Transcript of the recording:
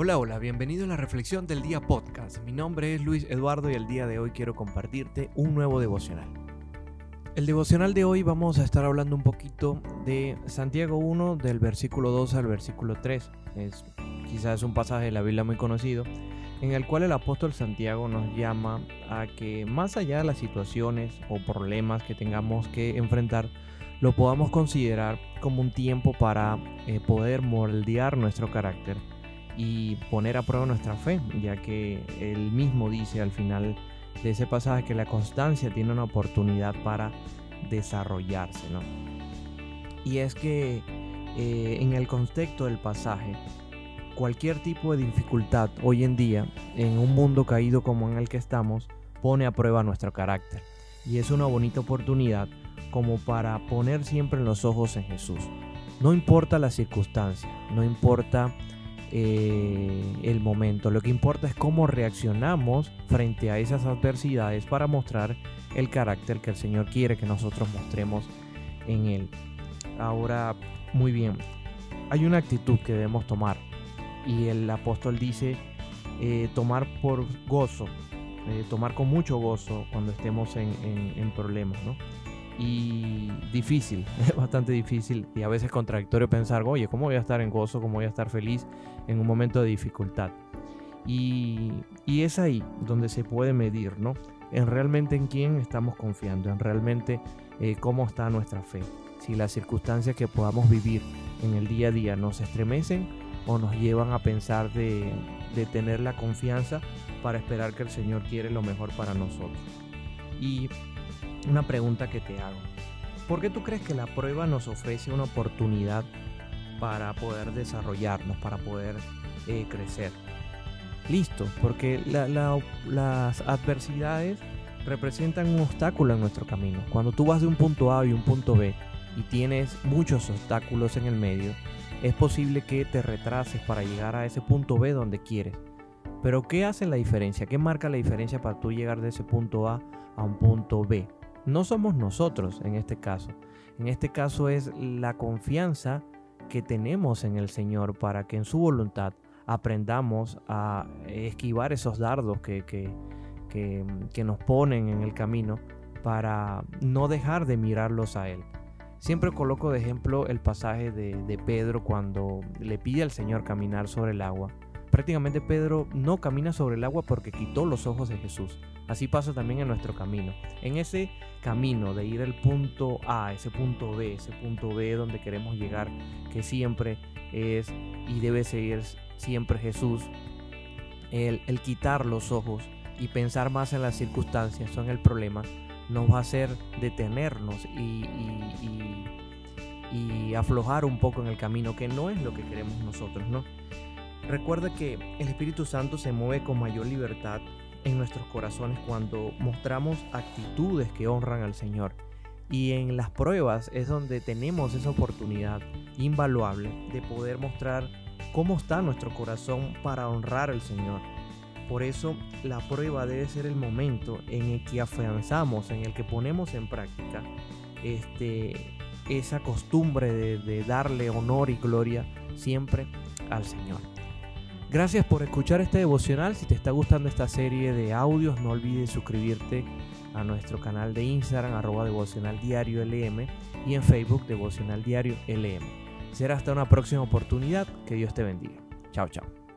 Hola, hola, bienvenido a la Reflexión del Día Podcast. Mi nombre es Luis Eduardo y el día de hoy quiero compartirte un nuevo devocional. El devocional de hoy vamos a estar hablando un poquito de Santiago 1 del versículo 2 al versículo 3. Es quizás un pasaje de la Biblia muy conocido en el cual el apóstol Santiago nos llama a que más allá de las situaciones o problemas que tengamos que enfrentar, lo podamos considerar como un tiempo para eh, poder moldear nuestro carácter y poner a prueba nuestra fe, ya que él mismo dice al final de ese pasaje que la constancia tiene una oportunidad para desarrollarse, ¿no? Y es que eh, en el contexto del pasaje, cualquier tipo de dificultad hoy en día, en un mundo caído como en el que estamos, pone a prueba nuestro carácter. Y es una bonita oportunidad como para poner siempre los ojos en Jesús. No importa la circunstancia, no importa eh, el momento. Lo que importa es cómo reaccionamos frente a esas adversidades para mostrar el carácter que el Señor quiere que nosotros mostremos en Él. Ahora, muy bien, hay una actitud que debemos tomar y el apóstol dice eh, tomar por gozo, eh, tomar con mucho gozo cuando estemos en, en problemas, ¿no? Y difícil, es bastante difícil y a veces contradictorio pensar, oye, ¿cómo voy a estar en gozo? ¿Cómo voy a estar feliz en un momento de dificultad? Y, y es ahí donde se puede medir, ¿no? En realmente en quién estamos confiando, en realmente eh, cómo está nuestra fe. Si las circunstancias que podamos vivir en el día a día nos estremecen o nos llevan a pensar de, de tener la confianza para esperar que el Señor quiere lo mejor para nosotros. Y una pregunta que te hago. ¿Por qué tú crees que la prueba nos ofrece una oportunidad para poder desarrollarnos, para poder eh, crecer? Listo, porque las adversidades representan un obstáculo en nuestro camino. Cuando tú vas de un punto A y un punto B y tienes muchos obstáculos en el medio, es posible que te retrases para llegar a ese punto B donde quieres. Pero ¿qué hace la diferencia? ¿Qué marca la diferencia para tú llegar de ese punto A a un punto B? No somos nosotros en este caso. En este caso es la confianza que tenemos en el Señor para que en su voluntad aprendamos a esquivar esos dardos que, que, nos ponen en el camino para no dejar de mirarlos a Él. Siempre coloco de ejemplo el pasaje de, de Pedro cuando le pide al Señor caminar sobre el agua Prácticamente Pedro no camina sobre el agua porque quitó los ojos de Jesús. Así pasa también en nuestro camino. En ese camino de ir al punto A, ese punto B, ese punto B donde queremos llegar, que siempre es y debe ser siempre Jesús, el, quitar los ojos y pensar más en las circunstancias son el problema, nos va a hacer detenernos y aflojar un poco en el camino, que no es lo que queremos nosotros, ¿no? Recuerda que el Espíritu Santo se mueve con mayor libertad en nuestros corazones cuando mostramos actitudes que honran al Señor. Y en las pruebas es donde tenemos esa oportunidad invaluable de poder mostrar cómo está nuestro corazón para honrar al Señor. Por eso la prueba debe ser el momento en el que afianzamos, en el que ponemos en práctica este, esa costumbre de, de darle honor y gloria siempre al Señor. Gracias por escuchar este devocional. Si te está gustando esta serie de audios, no olvides suscribirte a nuestro canal de Instagram, arroba devocional diario y en Facebook, devocional diario LM. Será hasta una próxima oportunidad. Que Dios te bendiga. Chao, chao.